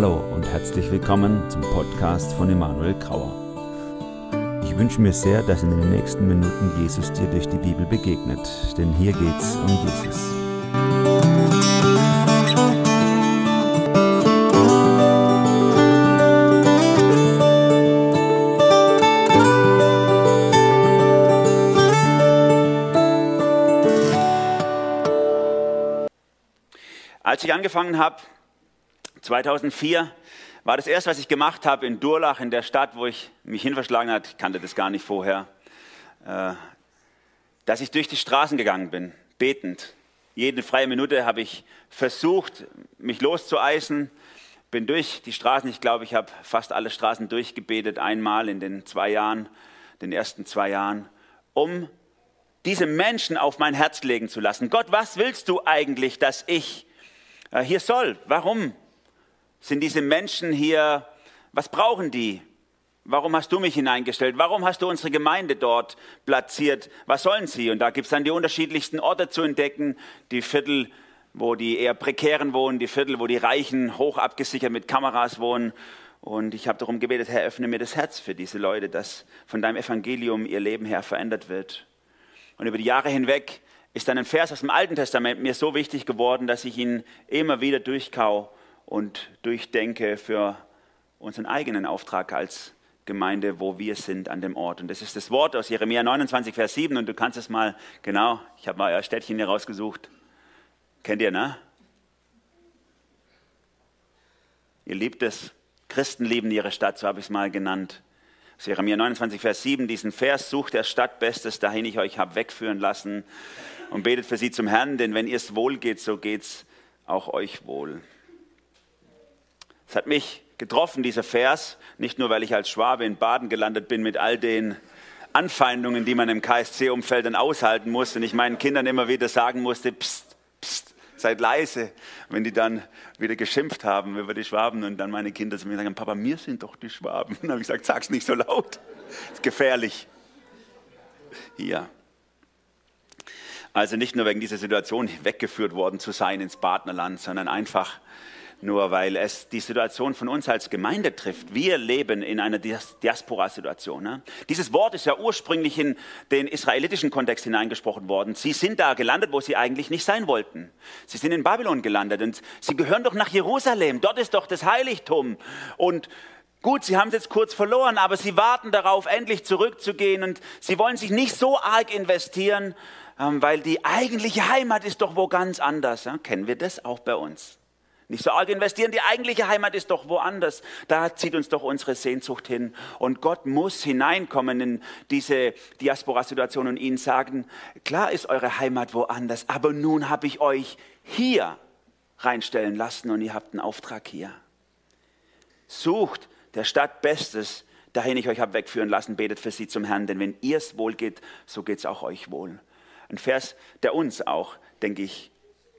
Hallo und herzlich willkommen zum Podcast von Emanuel Grauer. Ich wünsche mir sehr, dass in den nächsten Minuten Jesus dir durch die Bibel begegnet, denn hier geht's um Jesus. Als ich angefangen habe, 2004, war das erste, was ich gemacht habe in Durlach, in der Stadt, wo ich mich hinverschlagen habe, ich kannte das gar nicht vorher, äh, dass ich durch die Straßen gegangen bin, betend. Jede freie Minute habe ich versucht, mich loszueisen, bin durch die Straßen. Ich glaube, ich habe fast alle Straßen durchgebetet, einmal in den zwei Jahren, den ersten zwei Jahren, um diese Menschen auf mein Herz legen zu lassen. Gott, was willst du eigentlich, dass ich äh, hier soll. Warum sind diese Menschen hier? Was brauchen die? Warum hast du mich hineingestellt? Warum hast du unsere Gemeinde dort platziert? Was sollen sie? Und da gibt es dann die unterschiedlichsten Orte zu entdecken. Die Viertel, wo die eher prekären wohnen, die Viertel, wo die Reichen hoch abgesichert mit Kameras wohnen. Und ich habe darum gebetet, Herr, öffne mir das Herz für diese Leute, dass von deinem Evangelium ihr Leben her verändert wird. Und über die Jahre hinweg ist dann ein Vers aus dem Alten Testament mir so wichtig geworden, dass ich ihn immer wieder durchkau und durchdenke für unseren eigenen Auftrag als Gemeinde, wo wir sind an dem Ort. Und das ist das Wort aus Jeremia 29, Vers 7. Und du kannst es mal, genau, ich habe mal euer Städtchen hier rausgesucht. Kennt ihr, ne? Ihr liebt es. Christen lieben ihre Stadt, so habe ich es mal genannt. Jeremia 29, Vers 7, diesen Vers, sucht der Stadt Bestes, dahin ich euch habe wegführen lassen und betet für sie zum Herrn, denn wenn ihr es wohl geht, so geht es auch euch wohl. Es hat mich getroffen, dieser Vers, nicht nur, weil ich als Schwabe in Baden gelandet bin mit all den Anfeindungen, die man im KSC-Umfeld dann aushalten muss und ich meinen Kindern immer wieder sagen musste, pst, pst, seid leise, wenn die dann wieder geschimpft haben über die Schwaben und dann meine Kinder zu mir sagen, Papa, mir sind doch die Schwaben. Und dann habe ich gesagt, sag's nicht so laut, ist gefährlich. Hier. Also nicht nur wegen dieser Situation weggeführt worden zu sein ins Partnerland, sondern einfach nur weil es die Situation von uns als Gemeinde trifft. Wir leben in einer Diaspora-Situation. Ne? Dieses Wort ist ja ursprünglich in den israelitischen Kontext hineingesprochen worden. Sie sind da gelandet, wo sie eigentlich nicht sein wollten. Sie sind in Babylon gelandet und sie gehören doch nach Jerusalem. Dort ist doch das Heiligtum. Und Gut, sie haben es jetzt kurz verloren, aber sie warten darauf, endlich zurückzugehen und sie wollen sich nicht so arg investieren, ähm, weil die eigentliche Heimat ist doch wo ganz anders. Ja? Kennen wir das auch bei uns? Nicht so arg investieren, die eigentliche Heimat ist doch woanders. Da zieht uns doch unsere Sehnsucht hin. Und Gott muss hineinkommen in diese Diaspora-Situation und ihnen sagen, klar ist eure Heimat woanders, aber nun habe ich euch hier reinstellen lassen und ihr habt einen Auftrag hier. Sucht der Stadt Bestes, dahin ich euch habe wegführen lassen, betet für sie zum Herrn, denn wenn ihr es wohl geht, so geht es auch euch wohl. Ein Vers, der uns auch, denke ich,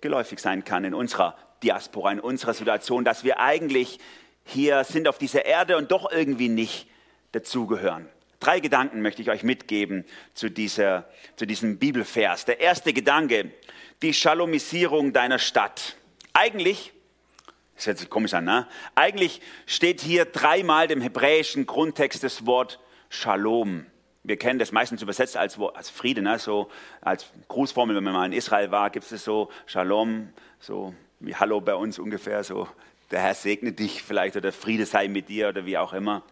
geläufig sein kann in unserer Diaspora, in unserer Situation, dass wir eigentlich hier sind auf dieser Erde und doch irgendwie nicht dazugehören. Drei Gedanken möchte ich euch mitgeben zu, dieser, zu diesem Bibelvers. Der erste Gedanke, die Shalomisierung deiner Stadt. Eigentlich, das hört sich komisch an, ne? Eigentlich steht hier dreimal dem hebräischen Grundtext das Wort Shalom wir kennen das meistens übersetzt als, als Friede, ne? so als Grußformel, wenn man mal in Israel war, gibt es so Shalom, so wie Hallo bei uns ungefähr, so der Herr segne dich vielleicht oder Friede sei mit dir oder wie auch immer.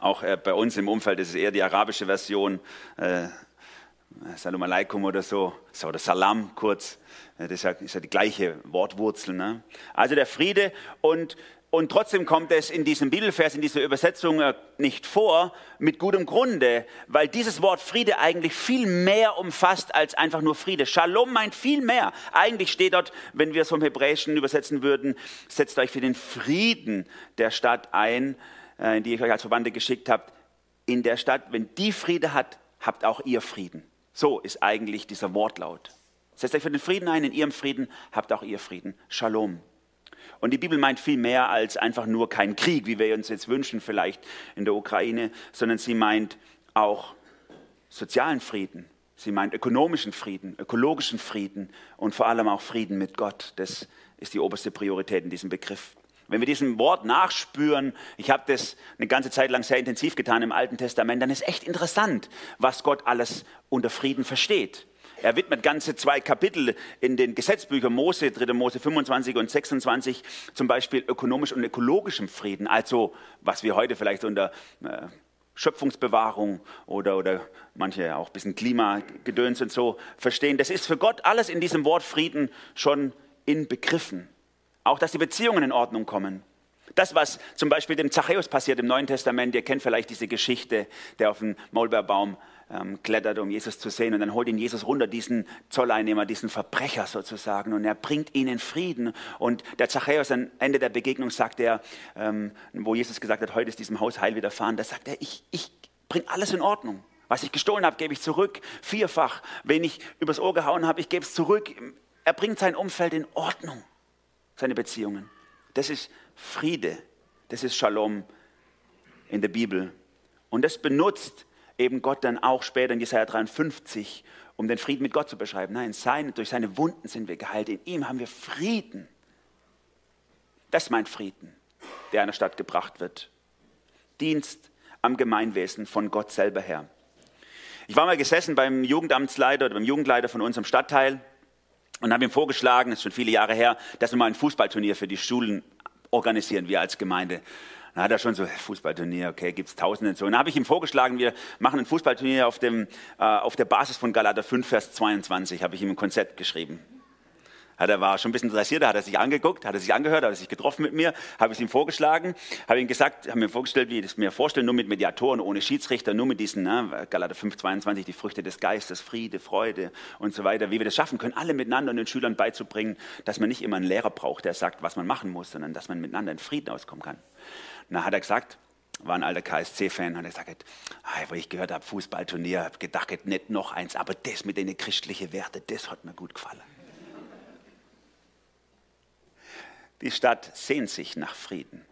Auch äh, bei uns im Umfeld ist es eher die arabische Version, äh, Salam alaikum oder so, oder Salam kurz, das ist ja, ist ja die gleiche Wortwurzel. Ne? Also der Friede und und trotzdem kommt es in diesem Bibelvers, in dieser Übersetzung äh, nicht vor, mit gutem Grunde, weil dieses Wort Friede eigentlich viel mehr umfasst als einfach nur Friede. Shalom meint viel mehr. Eigentlich steht dort, wenn wir es vom Hebräischen übersetzen würden, setzt euch für den Frieden der Stadt ein, äh, in die ich euch als Verwandte geschickt habe. In der Stadt, wenn die Friede hat, habt auch ihr Frieden. So ist eigentlich dieser Wortlaut. Setzt euch für den Frieden ein, in ihrem Frieden habt auch ihr Frieden. Shalom. Und die Bibel meint viel mehr als einfach nur kein Krieg, wie wir uns jetzt wünschen vielleicht in der Ukraine, sondern sie meint auch sozialen Frieden. Sie meint ökonomischen Frieden, ökologischen Frieden und vor allem auch Frieden mit Gott. Das ist die oberste Priorität in diesem Begriff. Wenn wir diesem Wort nachspüren, ich habe das eine ganze Zeit lang sehr intensiv getan im Alten Testament, dann ist echt interessant, was Gott alles unter Frieden versteht. Er widmet ganze zwei Kapitel in den Gesetzbüchern Mose, 3. Mose 25 und 26, zum Beispiel ökonomisch und ökologischem Frieden, also was wir heute vielleicht unter äh, Schöpfungsbewahrung oder, oder manche auch ein bisschen Klimagedöns und so verstehen. Das ist für Gott alles in diesem Wort Frieden schon inbegriffen. Auch, dass die Beziehungen in Ordnung kommen. Das, was zum Beispiel dem Zachäus passiert im Neuen Testament, ihr kennt vielleicht diese Geschichte, der auf den Maulbeerbaum ähm, klettert, um Jesus zu sehen. Und dann holt ihn Jesus runter, diesen Zolleinnehmer, diesen Verbrecher sozusagen. Und er bringt ihn in Frieden. Und der Zachäus, am Ende der Begegnung, sagt er, ähm, wo Jesus gesagt hat, heute ist diesem Haus Heil widerfahren, da sagt er, ich, ich bringe alles in Ordnung. Was ich gestohlen habe, gebe ich zurück. Vierfach. Wenn ich übers Ohr gehauen habe, ich gebe es zurück. Er bringt sein Umfeld in Ordnung, seine Beziehungen. Das ist Friede. Das ist Shalom in der Bibel. Und das benutzt eben Gott dann auch später in Jesaja 53, um den Frieden mit Gott zu beschreiben. Nein, seine, durch seine Wunden sind wir geheilt. In ihm haben wir Frieden. Das ist mein Frieden, der einer Stadt gebracht wird. Dienst am Gemeinwesen von Gott selber her. Ich war mal gesessen beim Jugendamtsleiter oder beim Jugendleiter von unserem Stadtteil und habe ihm vorgeschlagen, das ist schon viele Jahre her, dass wir mal ein Fußballturnier für die Schulen organisieren, wir als Gemeinde. Dann hat er schon so, Fußballturnier, okay, gibt es Tausende so. Und dann habe ich ihm vorgeschlagen, wir machen ein Fußballturnier auf, dem, äh, auf der Basis von Galater 5, Vers 22, habe ich ihm ein Konzept geschrieben. Er war schon ein bisschen interessiert, da hat er sich angeguckt, hat er sich angehört, hat er sich getroffen mit mir, habe ich ihm vorgeschlagen, habe ihm gesagt, habe mir vorgestellt, wie ich es mir vorstelle, nur mit Mediatoren, ohne Schiedsrichter, nur mit diesen, ne, Galater 5, 22, die Früchte des Geistes, Friede, Freude und so weiter, wie wir das schaffen können, alle miteinander und den Schülern beizubringen, dass man nicht immer einen Lehrer braucht, der sagt, was man machen muss, sondern dass man miteinander in Frieden auskommen kann. Und dann hat er gesagt, war ein alter KSC-Fan, hat er gesagt, ah, wo ich gehört habe, Fußballturnier, habe gedacht, nicht noch eins, aber das mit den christlichen Werten, das hat mir gut gefallen. Die Stadt sehnt sich nach Frieden.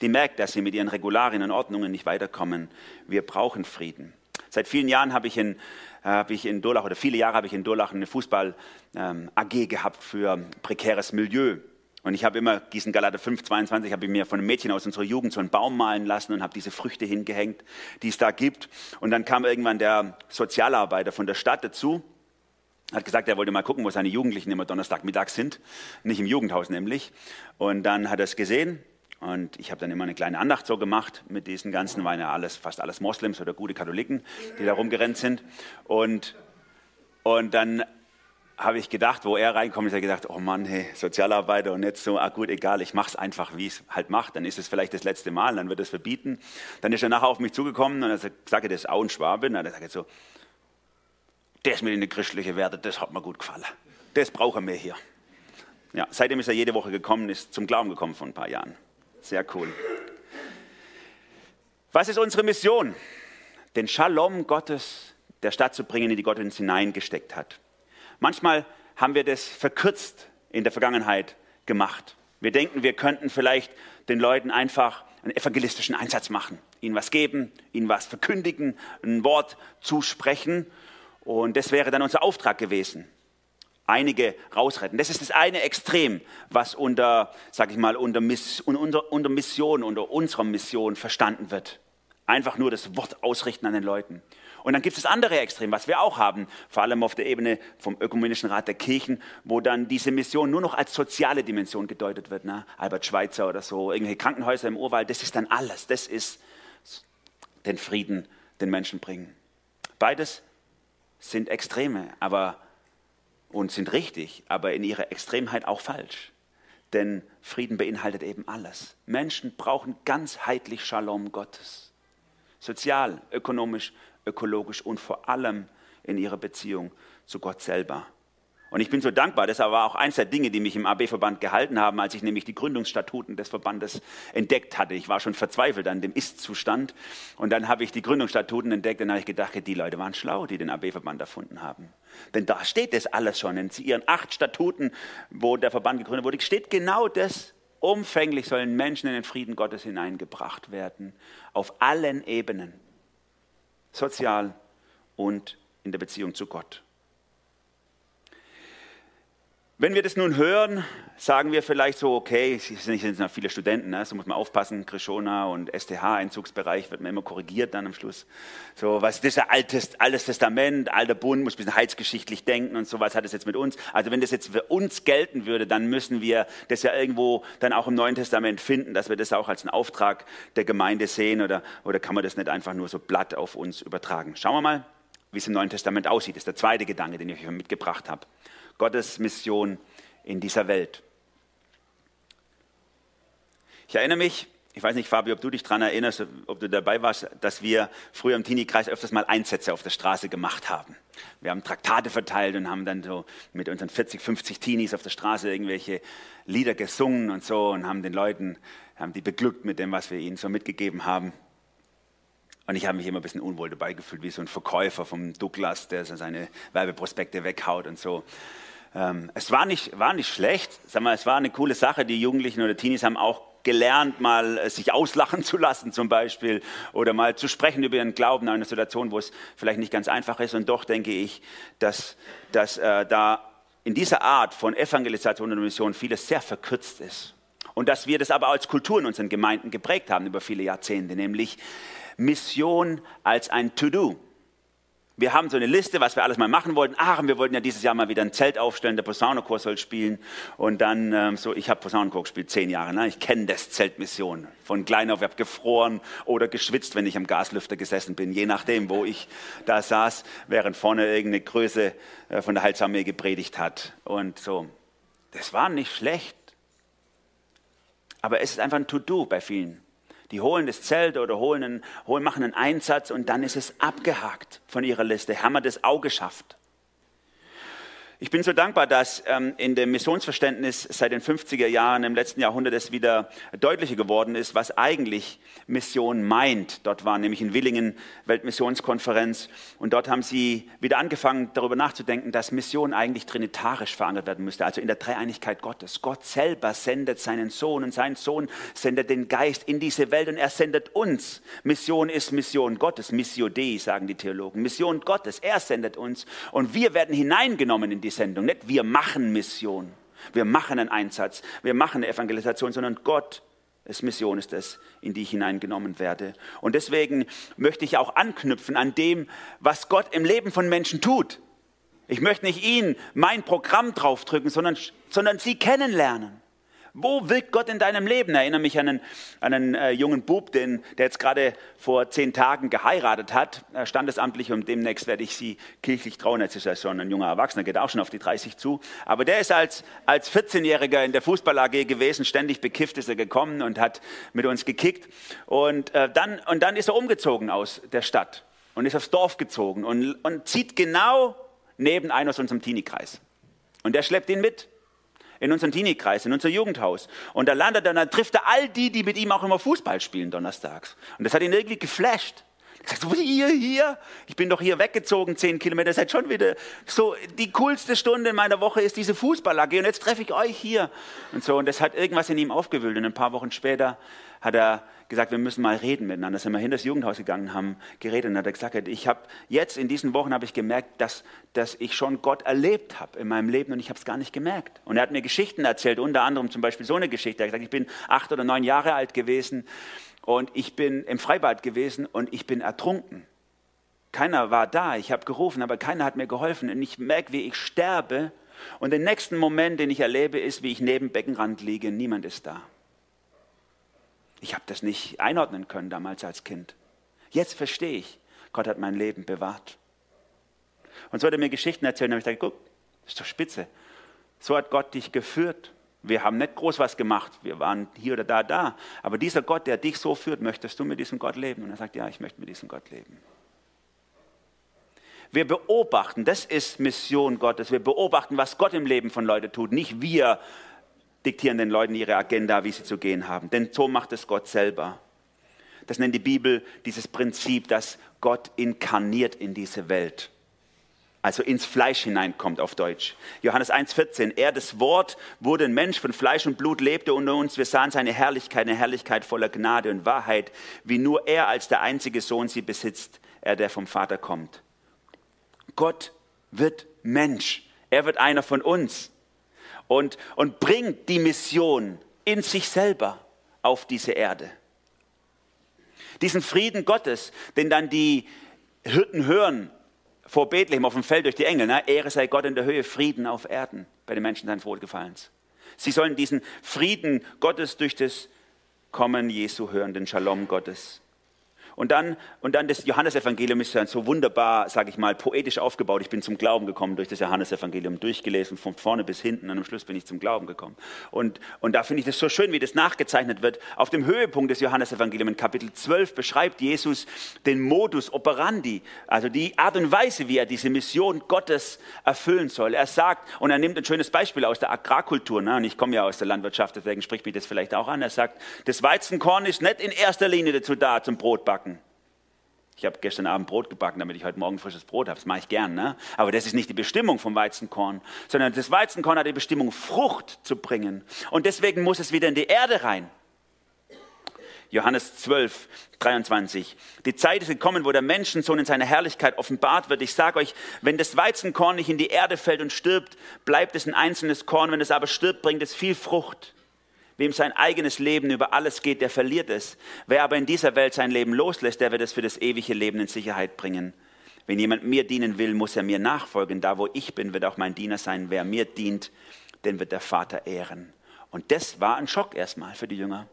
Die merkt, dass sie mit ihren Regularien und Ordnungen nicht weiterkommen. Wir brauchen Frieden. Seit vielen Jahren habe ich in, habe ich in Durlach, oder viele Jahre habe ich in Durlach eine Fußball-AG ähm, gehabt für prekäres Milieu. Und ich habe immer diesen Galater 5, 22, habe ich mir von einem Mädchen aus unserer Jugend so einen Baum malen lassen und habe diese Früchte hingehängt, die es da gibt. Und dann kam irgendwann der Sozialarbeiter von der Stadt dazu hat gesagt, er wollte mal gucken, wo seine Jugendlichen immer Donnerstagmittag sind, nicht im Jugendhaus nämlich. Und dann hat er es gesehen und ich habe dann immer eine kleine Andacht so gemacht mit diesen ganzen, waren ja alles, fast alles Moslems oder gute Katholiken, die da rumgerannt sind. Und, und dann habe ich gedacht, wo er reinkommt, ist er gedacht, oh Mann, hey, Sozialarbeiter und jetzt so, ah gut, egal, ich mache es einfach, wie es halt macht. Dann ist es vielleicht das letzte Mal, dann wird es verbieten. Dann ist er nachher auf mich zugekommen und er sagt, das ist auch ein Schwabe. Und er sagt so, das mit den christlichen Werten, das hat mir gut gefallen. Das brauchen wir hier. Ja, seitdem ist er jede Woche gekommen, ist zum Glauben gekommen vor ein paar Jahren. Sehr cool. Was ist unsere Mission? Den Shalom Gottes der Stadt zu bringen, in die Gott uns hineingesteckt hat. Manchmal haben wir das verkürzt in der Vergangenheit gemacht. Wir denken, wir könnten vielleicht den Leuten einfach einen evangelistischen Einsatz machen, ihnen was geben, ihnen was verkündigen, ein Wort zusprechen und das wäre dann unser Auftrag gewesen. Einige rausretten. Das ist das eine Extrem, was unter, sag ich mal, unter, Miss, unter, unter Mission, unter unserer Mission verstanden wird. Einfach nur das Wort ausrichten an den Leuten. Und dann gibt es das andere Extrem, was wir auch haben, vor allem auf der Ebene vom Ökumenischen Rat der Kirchen, wo dann diese Mission nur noch als soziale Dimension gedeutet wird. Ne? Albert Schweitzer oder so, irgendwelche Krankenhäuser im Urwald, das ist dann alles. Das ist den Frieden den Menschen bringen. Beides sind Extreme aber, und sind richtig, aber in ihrer Extremheit auch falsch. Denn Frieden beinhaltet eben alles. Menschen brauchen ganzheitlich Shalom Gottes. Sozial, ökonomisch, ökologisch und vor allem in ihrer Beziehung zu Gott selber. Und ich bin so dankbar, das war auch eins der Dinge, die mich im AB-Verband gehalten haben, als ich nämlich die Gründungsstatuten des Verbandes entdeckt hatte. Ich war schon verzweifelt an dem Ist-Zustand. Und dann habe ich die Gründungsstatuten entdeckt und habe ich gedacht, die Leute waren schlau, die den AB-Verband erfunden haben. Denn da steht das alles schon. In ihren acht Statuten, wo der Verband gegründet wurde, steht genau das. Umfänglich sollen Menschen in den Frieden Gottes hineingebracht werden. Auf allen Ebenen. Sozial und in der Beziehung zu Gott. Wenn wir das nun hören, sagen wir vielleicht so, okay, es sind noch viele Studenten, ne? so muss man aufpassen, Krishona und STH-Einzugsbereich wird man immer korrigiert dann am Schluss. So, was ist das altes, altes Testament, alter Bund, muss ein bisschen heilsgeschichtlich denken und so, was hat das jetzt mit uns? Also wenn das jetzt für uns gelten würde, dann müssen wir das ja irgendwo dann auch im Neuen Testament finden, dass wir das auch als einen Auftrag der Gemeinde sehen oder, oder kann man das nicht einfach nur so blatt auf uns übertragen? Schauen wir mal, wie es im Neuen Testament aussieht. Das ist der zweite Gedanke, den ich euch mitgebracht habe. Gottes Mission in dieser Welt. Ich erinnere mich, ich weiß nicht, Fabio, ob du dich daran erinnerst, ob du dabei warst, dass wir früher im Teenie-Kreis öfters mal Einsätze auf der Straße gemacht haben. Wir haben Traktate verteilt und haben dann so mit unseren 40, 50 Teenies auf der Straße irgendwelche Lieder gesungen und so und haben den Leuten, haben die beglückt mit dem, was wir ihnen so mitgegeben haben. Und ich habe mich immer ein bisschen unwohl dabei gefühlt, wie so ein Verkäufer vom Douglas, der seine Werbeprospekte weghaut und so. Ähm, es war nicht, war nicht schlecht, sag mal, es war eine coole Sache. Die Jugendlichen oder Teenies haben auch gelernt, mal äh, sich auslachen zu lassen zum Beispiel oder mal zu sprechen über ihren Glauben in einer Situation, wo es vielleicht nicht ganz einfach ist. Und doch denke ich, dass, dass äh, da in dieser Art von Evangelisation und Mission vieles sehr verkürzt ist. Und dass wir das aber als Kultur in unseren Gemeinden geprägt haben über viele Jahrzehnte, nämlich Mission als ein To-Do wir haben so eine Liste, was wir alles mal machen wollten. Ach, wir wollten ja dieses Jahr mal wieder ein Zelt aufstellen, der Posaunenchor soll spielen. Und dann ähm, so, ich habe Posaunenchor gespielt, zehn Jahre. Ne? Ich kenne das Zeltmission. Von klein auf, ich habe gefroren oder geschwitzt, wenn ich am Gaslüfter gesessen bin, je nachdem, wo ich da saß, während vorne irgendeine Größe äh, von der Heilsarmee gepredigt hat. Und so, das war nicht schlecht. Aber es ist einfach ein To-Do bei vielen. Die holen das Zelt oder holen einen, holen, machen einen Einsatz und dann ist es abgehakt von ihrer Liste. Haben wir das auch geschafft. Ich bin so dankbar, dass ähm, in dem Missionsverständnis seit den 50er Jahren im letzten Jahrhundert es wieder deutlicher geworden ist, was eigentlich Mission meint. Dort war nämlich in Willingen Weltmissionskonferenz und dort haben sie wieder angefangen, darüber nachzudenken, dass Mission eigentlich trinitarisch verankert werden müsste, also in der Dreieinigkeit Gottes. Gott selber sendet seinen Sohn und sein Sohn sendet den Geist in diese Welt und er sendet uns. Mission ist Mission Gottes, Missio Dei, sagen die Theologen. Mission Gottes, er sendet uns und wir werden hineingenommen in die die Sendung. Nicht wir machen Mission, wir machen einen Einsatz, wir machen eine Evangelisation, sondern Gott ist Mission ist es, in die ich hineingenommen werde. Und deswegen möchte ich auch anknüpfen an dem, was Gott im Leben von Menschen tut. Ich möchte nicht ihnen mein Programm draufdrücken, sondern, sondern sie kennenlernen. Wo wirkt Gott in deinem Leben? Ich erinnere mich an einen, an einen äh, jungen Bub, den, der jetzt gerade vor zehn Tagen geheiratet hat, standesamtlich und demnächst werde ich sie kirchlich trauen. Jetzt ist er schon ein junger Erwachsener, geht auch schon auf die 30 zu. Aber der ist als, als 14-Jähriger in der Fußball-AG gewesen, ständig bekifft ist er gekommen und hat mit uns gekickt. Und, äh, dann, und dann ist er umgezogen aus der Stadt und ist aufs Dorf gezogen und, und zieht genau neben einem aus unserem Teenie-Kreis. Und der schleppt ihn mit in unseren Teenie-Kreis, in unser Jugendhaus. Und da landet er, dann trifft er all die, die mit ihm auch immer Fußball spielen donnerstags. Und das hat ihn irgendwie geflasht. Er sagt, ihr hier? Ich bin doch hier weggezogen, zehn Kilometer, seid schon wieder so, die coolste Stunde in meiner Woche ist diese Fußball-AG und jetzt treffe ich euch hier. Und so, und das hat irgendwas in ihm aufgewühlt. Und ein paar Wochen später hat er gesagt, wir müssen mal reden miteinander. Sind wir hin das Jugendhaus gegangen, haben geredet und hat er gesagt, ich habe jetzt in diesen Wochen habe ich gemerkt, dass, dass ich schon Gott erlebt habe in meinem Leben und ich habe es gar nicht gemerkt. Und er hat mir Geschichten erzählt, unter anderem zum Beispiel so eine Geschichte. Er hat gesagt, ich bin acht oder neun Jahre alt gewesen und ich bin im Freibad gewesen und ich bin ertrunken. Keiner war da, ich habe gerufen, aber keiner hat mir geholfen und ich merke, wie ich sterbe. Und den nächsten Moment, den ich erlebe, ist, wie ich neben Beckenrand liege, niemand ist da. Ich habe das nicht einordnen können damals als Kind. Jetzt verstehe ich, Gott hat mein Leben bewahrt. Und so hat er mir Geschichten erzählt und habe ich gedacht, guck, das ist doch spitze. So hat Gott dich geführt. Wir haben nicht groß was gemacht, wir waren hier oder da, da. Aber dieser Gott, der dich so führt, möchtest du mit diesem Gott leben? Und er sagt, ja, ich möchte mit diesem Gott leben. Wir beobachten, das ist Mission Gottes. Wir beobachten, was Gott im Leben von Leuten tut. Nicht wir diktieren den Leuten ihre Agenda, wie sie zu gehen haben. Denn so macht es Gott selber. Das nennt die Bibel dieses Prinzip, dass Gott inkarniert in diese Welt. Also ins Fleisch hineinkommt auf Deutsch. Johannes 1,14. Er, das Wort, wurde ein Mensch von Fleisch und Blut, lebte unter uns. Wir sahen seine Herrlichkeit, eine Herrlichkeit voller Gnade und Wahrheit, wie nur er als der einzige Sohn sie besitzt, er, der vom Vater kommt. Gott wird Mensch. Er wird einer von uns. Und, und bringt die Mission in sich selber auf diese Erde. Diesen Frieden Gottes, den dann die Hirten hören vor Bethlehem auf dem Feld durch die Engel, ne? Ehre sei Gott in der Höhe, Frieden auf Erden bei den Menschen seines Wohlgefallens. Sie sollen diesen Frieden Gottes durch das Kommen Jesu hören, den Shalom Gottes. Und dann, und dann das Johannesevangelium ist so wunderbar, sage ich mal, poetisch aufgebaut. Ich bin zum Glauben gekommen durch das Johannesevangelium, durchgelesen, von vorne bis hinten. Und am Schluss bin ich zum Glauben gekommen. Und, und da finde ich das so schön, wie das nachgezeichnet wird. Auf dem Höhepunkt des Johannesevangeliums, in Kapitel 12, beschreibt Jesus den Modus operandi, also die Art und Weise, wie er diese Mission Gottes erfüllen soll. Er sagt, und er nimmt ein schönes Beispiel aus der Agrarkultur, ne? und ich komme ja aus der Landwirtschaft, deswegen spricht mich das vielleicht auch an. Er sagt, das Weizenkorn ist nicht in erster Linie dazu da, zum Brotbacken ich habe gestern Abend Brot gebacken, damit ich heute Morgen frisches Brot habe. Das mache ich gern. Ne? Aber das ist nicht die Bestimmung vom Weizenkorn, sondern das Weizenkorn hat die Bestimmung, Frucht zu bringen. Und deswegen muss es wieder in die Erde rein. Johannes 12, 23. Die Zeit ist gekommen, wo der Menschensohn in seiner Herrlichkeit offenbart wird. Ich sage euch, wenn das Weizenkorn nicht in die Erde fällt und stirbt, bleibt es ein einzelnes Korn. Wenn es aber stirbt, bringt es viel Frucht. Wem sein eigenes Leben über alles geht, der verliert es. Wer aber in dieser Welt sein Leben loslässt, der wird es für das ewige Leben in Sicherheit bringen. Wenn jemand mir dienen will, muss er mir nachfolgen. Da, wo ich bin, wird auch mein Diener sein. Wer mir dient, den wird der Vater ehren. Und das war ein Schock erstmal für die Jünger.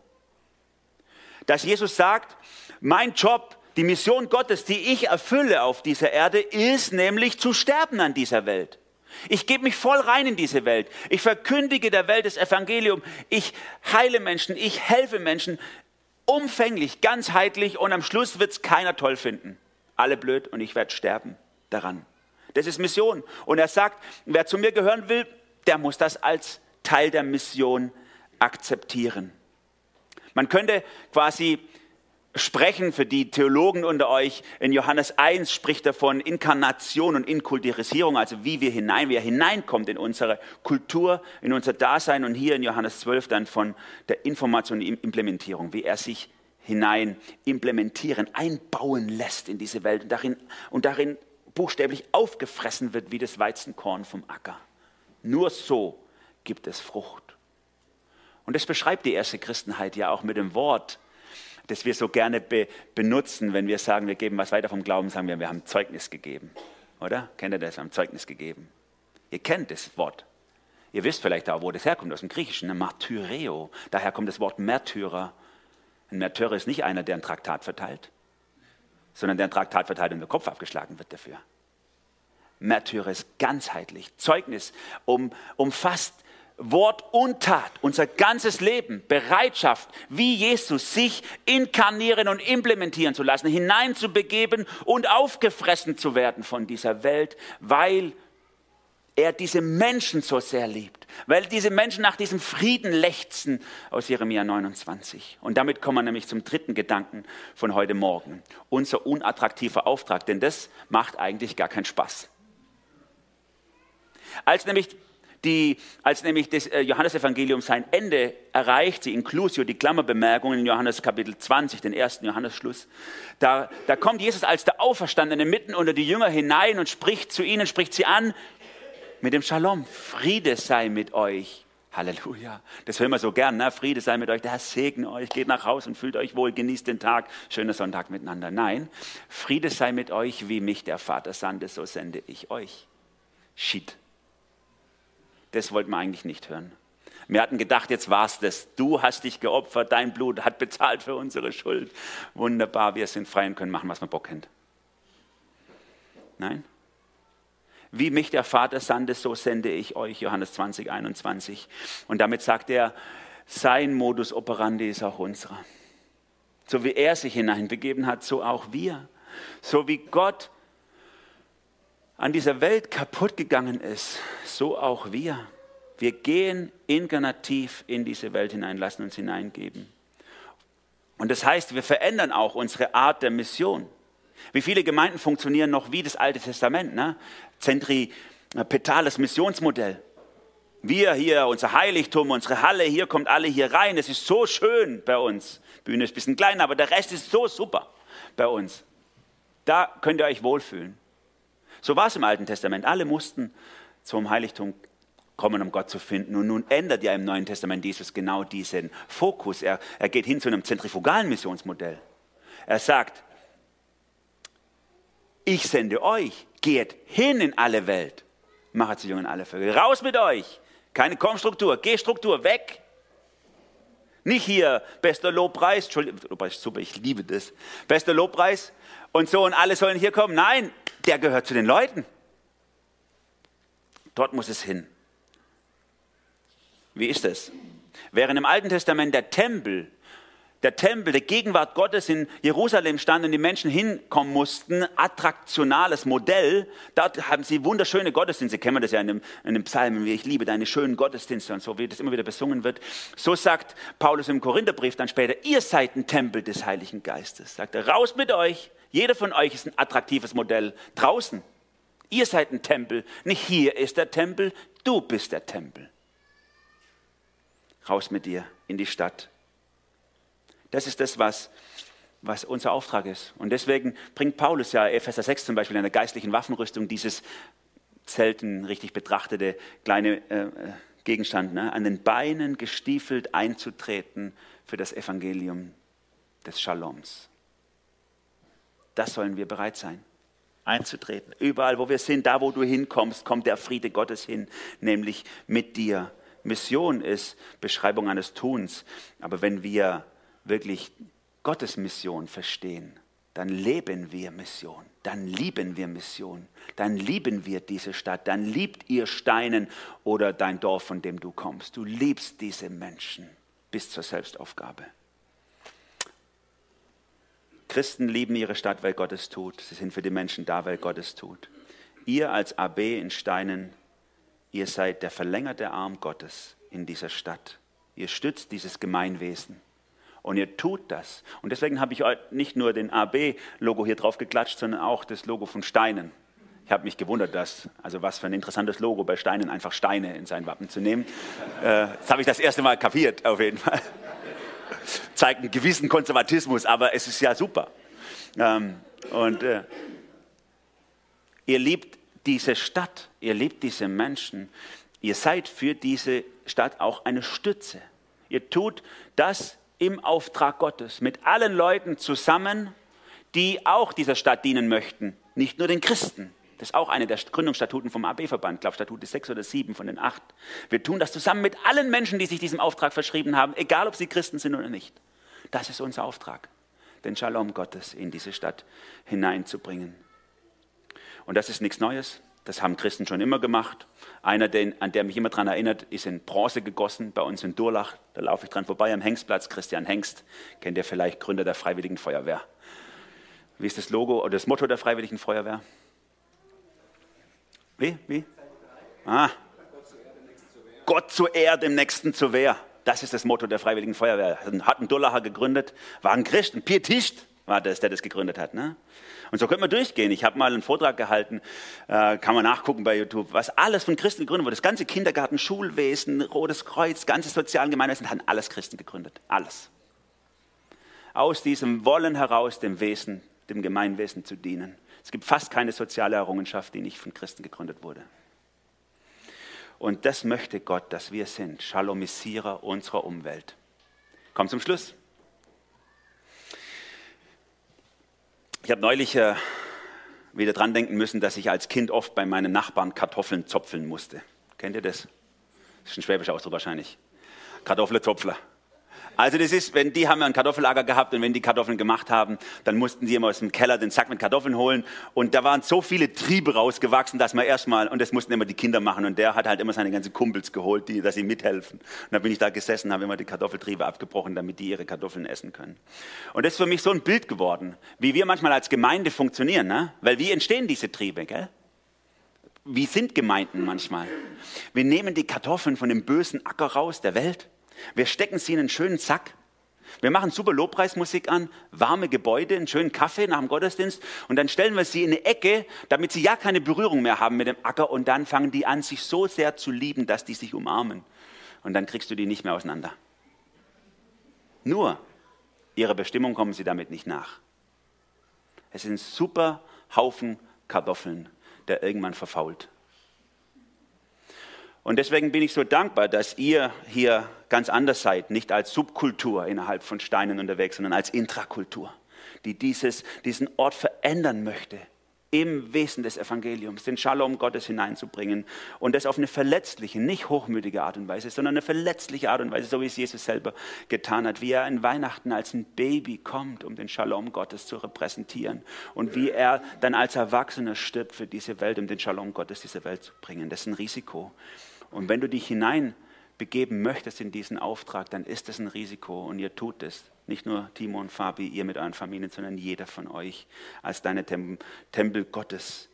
Dass Jesus sagt, mein Job, die Mission Gottes, die ich erfülle auf dieser Erde, ist nämlich zu sterben an dieser Welt. Ich gebe mich voll rein in diese Welt. Ich verkündige der Welt das Evangelium. Ich heile Menschen. Ich helfe Menschen umfänglich, ganzheitlich und am Schluss wird es keiner toll finden. Alle blöd und ich werde sterben daran. Das ist Mission. Und er sagt, wer zu mir gehören will, der muss das als Teil der Mission akzeptieren. Man könnte quasi sprechen für die Theologen unter euch. In Johannes 1 spricht er von Inkarnation und Inkulturisierung, also wie wir hinein, wie er hineinkommt in unsere Kultur, in unser Dasein. Und hier in Johannes 12 dann von der Information und Implementierung, wie er sich hinein implementieren, einbauen lässt in diese Welt und darin, und darin buchstäblich aufgefressen wird wie das Weizenkorn vom Acker. Nur so gibt es Frucht. Und das beschreibt die erste Christenheit ja auch mit dem Wort das wir so gerne be benutzen, wenn wir sagen, wir geben was weiter vom Glauben, sagen wir, wir haben Zeugnis gegeben. Oder? Kennt ihr das? Wir haben Zeugnis gegeben. Ihr kennt das Wort. Ihr wisst vielleicht auch, wo das herkommt, aus dem Griechischen, ne? Martyreo. Daher kommt das Wort Märtyrer. Ein Märtyrer ist nicht einer, der ein Traktat verteilt, sondern der ein Traktat verteilt und der Kopf abgeschlagen wird dafür. Märtyrer ist ganzheitlich. Zeugnis um, umfasst Wort und Tat, unser ganzes Leben, Bereitschaft, wie Jesus sich inkarnieren und implementieren zu lassen, hineinzubegeben und aufgefressen zu werden von dieser Welt, weil er diese Menschen so sehr liebt, weil diese Menschen nach diesem Frieden lechzen aus Jeremia 29. Und damit kommen wir nämlich zum dritten Gedanken von heute Morgen. Unser unattraktiver Auftrag, denn das macht eigentlich gar keinen Spaß. Als nämlich die, als nämlich das äh, Johannesevangelium sein Ende erreicht, die Inclusio, die Klammerbemerkung in Johannes Kapitel 20, den ersten Johannesschluss, da, da kommt Jesus als der Auferstandene mitten unter die Jünger hinein und spricht zu ihnen, spricht sie an mit dem Shalom. Friede sei mit euch. Halleluja. Das hören wir so gern. Ne? Friede sei mit euch. Der Herr segne euch. Geht nach Hause und fühlt euch wohl. Genießt den Tag. Schöner Sonntag miteinander. Nein. Friede sei mit euch, wie mich der Vater sandte, so sende ich euch. Shit das wollten wir eigentlich nicht hören. Wir hatten gedacht, jetzt war es das. Du hast dich geopfert, dein Blut hat bezahlt für unsere Schuld. Wunderbar, wir sind frei und können machen, was wir Bock haben. Nein? Wie mich der Vater sandte, so sende ich euch, Johannes 20, 21. Und damit sagt er, sein Modus operandi ist auch unserer. So wie er sich hineinbegeben hat, so auch wir. So wie Gott an dieser Welt kaputt gegangen ist, so auch wir. Wir gehen inkarnativ in diese Welt hinein, lassen uns hineingeben. Und das heißt, wir verändern auch unsere Art der Mission. Wie viele Gemeinden funktionieren noch wie das Alte Testament, ne? zentripetales Missionsmodell. Wir hier, unser Heiligtum, unsere Halle, hier kommt alle hier rein. Es ist so schön bei uns. Bühne ist ein bisschen kleiner, aber der Rest ist so super bei uns. Da könnt ihr euch wohlfühlen. So war es im Alten Testament. Alle mussten zum Heiligtum kommen, um Gott zu finden. Und nun ändert ja im Neuen Testament Jesus genau diesen Fokus. Er, er geht hin zu einem zentrifugalen Missionsmodell. Er sagt, ich sende euch, geht hin in alle Welt, macht zu Jungen alle Völker. Raus mit euch! Keine Kommstruktur, Gehstruktur, weg! Nicht hier, bester Lobpreis, Entschuldigung, Lobpreis super, ich liebe das. Bester Lobpreis und so und alle sollen hier kommen. Nein, der gehört zu den Leuten. Dort muss es hin. Wie ist es? Während im Alten Testament der Tempel, der Tempel, der Gegenwart Gottes in Jerusalem stand und die Menschen hinkommen mussten, attraktionales Modell, dort haben sie wunderschöne Gottesdienste, kennen wir das ja in dem, in dem Psalmen, wie ich liebe deine schönen Gottesdienste und so, wie das immer wieder besungen wird. So sagt Paulus im Korintherbrief dann später, ihr seid ein Tempel des Heiligen Geistes. Sagt er, raus mit euch, jeder von euch ist ein attraktives Modell draußen. Ihr seid ein Tempel, nicht hier ist der Tempel, du bist der Tempel raus mit dir in die Stadt. Das ist das, was, was unser Auftrag ist. Und deswegen bringt Paulus ja Epheser 6 zum Beispiel in der geistlichen Waffenrüstung dieses selten richtig betrachtete kleine äh, Gegenstand, ne? an den Beinen gestiefelt einzutreten für das Evangelium des Shaloms. Das sollen wir bereit sein, einzutreten. Überall, wo wir sind, da, wo du hinkommst, kommt der Friede Gottes hin, nämlich mit dir Mission ist Beschreibung eines Tuns. Aber wenn wir wirklich Gottes Mission verstehen, dann leben wir Mission, dann lieben wir Mission, dann lieben wir diese Stadt, dann liebt ihr Steinen oder dein Dorf, von dem du kommst. Du liebst diese Menschen bis zur Selbstaufgabe. Christen lieben ihre Stadt, weil Gott es tut. Sie sind für die Menschen da, weil Gott es tut. Ihr als AB in Steinen Ihr seid der verlängerte Arm Gottes in dieser Stadt. Ihr stützt dieses Gemeinwesen. Und ihr tut das. Und deswegen habe ich nicht nur den AB-Logo hier drauf geklatscht, sondern auch das Logo von Steinen. Ich habe mich gewundert, dass, also was für ein interessantes Logo bei Steinen, einfach Steine in sein Wappen zu nehmen. Äh, das habe ich das erste Mal kapiert, auf jeden Fall. Zeigt einen gewissen Konservatismus, aber es ist ja super. Ähm, und äh, ihr liebt diese Stadt, ihr liebt diese Menschen, ihr seid für diese Stadt auch eine Stütze. Ihr tut das im Auftrag Gottes mit allen Leuten zusammen, die auch dieser Stadt dienen möchten, nicht nur den Christen. Das ist auch eine der Gründungsstatuten vom AB-Verband, glaube Statute 6 oder 7 von den 8. Wir tun das zusammen mit allen Menschen, die sich diesem Auftrag verschrieben haben, egal ob sie Christen sind oder nicht. Das ist unser Auftrag, den Shalom Gottes in diese Stadt hineinzubringen. Und das ist nichts Neues. Das haben Christen schon immer gemacht. Einer, den, an der mich immer daran erinnert, ist in Bronze gegossen, bei uns in Durlach. Da laufe ich dran vorbei am Hengstplatz. Christian Hengst, kennt ihr vielleicht, Gründer der Freiwilligen Feuerwehr. Wie ist das Logo oder das Motto der Freiwilligen Feuerwehr? Wie? Wie? Ah. Gott zur Ehre, dem Nächsten zur Wehr. Das ist das Motto der Freiwilligen Feuerwehr. Hat ein Durlacher gegründet, war ein Christ, ein Pietist war das, der das gegründet hat. Ne? Und so könnte man durchgehen. Ich habe mal einen Vortrag gehalten, äh, kann man nachgucken bei YouTube, was alles von Christen gegründet wurde. Das ganze Kindergarten, Schulwesen, Rotes Kreuz, ganze sozialen Gemeinwesen, haben alles Christen gegründet. Alles. Aus diesem Wollen heraus, dem Wesen, dem Gemeinwesen zu dienen. Es gibt fast keine soziale Errungenschaft, die nicht von Christen gegründet wurde. Und das möchte Gott, dass wir sind, Shalomisierer unserer Umwelt. Komm zum Schluss. Ich habe neulich äh, wieder dran denken müssen, dass ich als Kind oft bei meinen Nachbarn Kartoffeln zopfeln musste. Kennt ihr das? Das ist ein schwäbischer Ausdruck wahrscheinlich. Kartoffelzopfler. Also das ist, wenn die haben ein Kartoffellager gehabt und wenn die Kartoffeln gemacht haben, dann mussten sie immer aus dem Keller den Sack mit Kartoffeln holen und da waren so viele Triebe rausgewachsen, dass man erstmal, und das mussten immer die Kinder machen und der hat halt immer seine ganzen Kumpels geholt, die, dass sie mithelfen. Und dann bin ich da gesessen, habe immer die Kartoffeltriebe abgebrochen, damit die ihre Kartoffeln essen können. Und das ist für mich so ein Bild geworden, wie wir manchmal als Gemeinde funktionieren, ne? weil wie entstehen diese Triebe, gell? Wie sind Gemeinden manchmal? Wir nehmen die Kartoffeln von dem bösen Acker raus der Welt wir stecken sie in einen schönen Sack. Wir machen super Lobpreismusik an, warme Gebäude, einen schönen Kaffee nach dem Gottesdienst und dann stellen wir sie in eine Ecke, damit sie ja keine Berührung mehr haben mit dem Acker und dann fangen die an, sich so sehr zu lieben, dass die sich umarmen. Und dann kriegst du die nicht mehr auseinander. Nur ihrer Bestimmung kommen sie damit nicht nach. Es sind super Haufen Kartoffeln, der irgendwann verfault. Und deswegen bin ich so dankbar, dass ihr hier ganz anders seid, nicht als Subkultur innerhalb von Steinen unterwegs, sondern als Intrakultur, die dieses, diesen Ort verändern möchte im Wesen des Evangeliums, den Shalom Gottes hineinzubringen und das auf eine verletzliche, nicht hochmütige Art und Weise, sondern eine verletzliche Art und Weise, so wie es Jesus selber getan hat, wie er in Weihnachten als ein Baby kommt, um den Shalom Gottes zu repräsentieren und wie er dann als Erwachsener stirbt für diese Welt, um den Shalom Gottes dieser Welt zu bringen. Das ist ein Risiko. Und wenn du dich hinein begeben möchtest in diesen Auftrag, dann ist das ein Risiko und ihr tut es. Nicht nur Timo und Fabi, ihr mit euren Familien, sondern jeder von euch als deine Tem Tempel Gottes.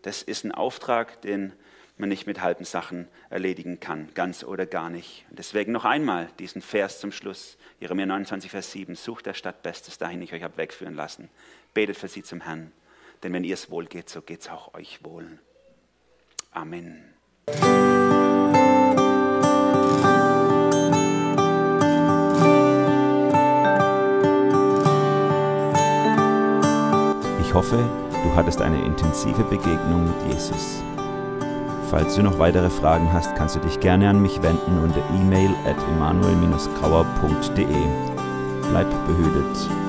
Das ist ein Auftrag, den man nicht mit halben Sachen erledigen kann, ganz oder gar nicht. Deswegen noch einmal diesen Vers zum Schluss, Jeremia 29, Vers 7, sucht der Stadt Bestes dahin, ich euch habe wegführen lassen. Betet für sie zum Herrn, denn wenn ihr es wohl geht, so geht es auch euch wohl. Amen. Hoffe, du hattest eine intensive Begegnung mit Jesus. Falls du noch weitere Fragen hast, kannst du dich gerne an mich wenden unter e-mail at emanuel-grauer.de. Bleib behütet.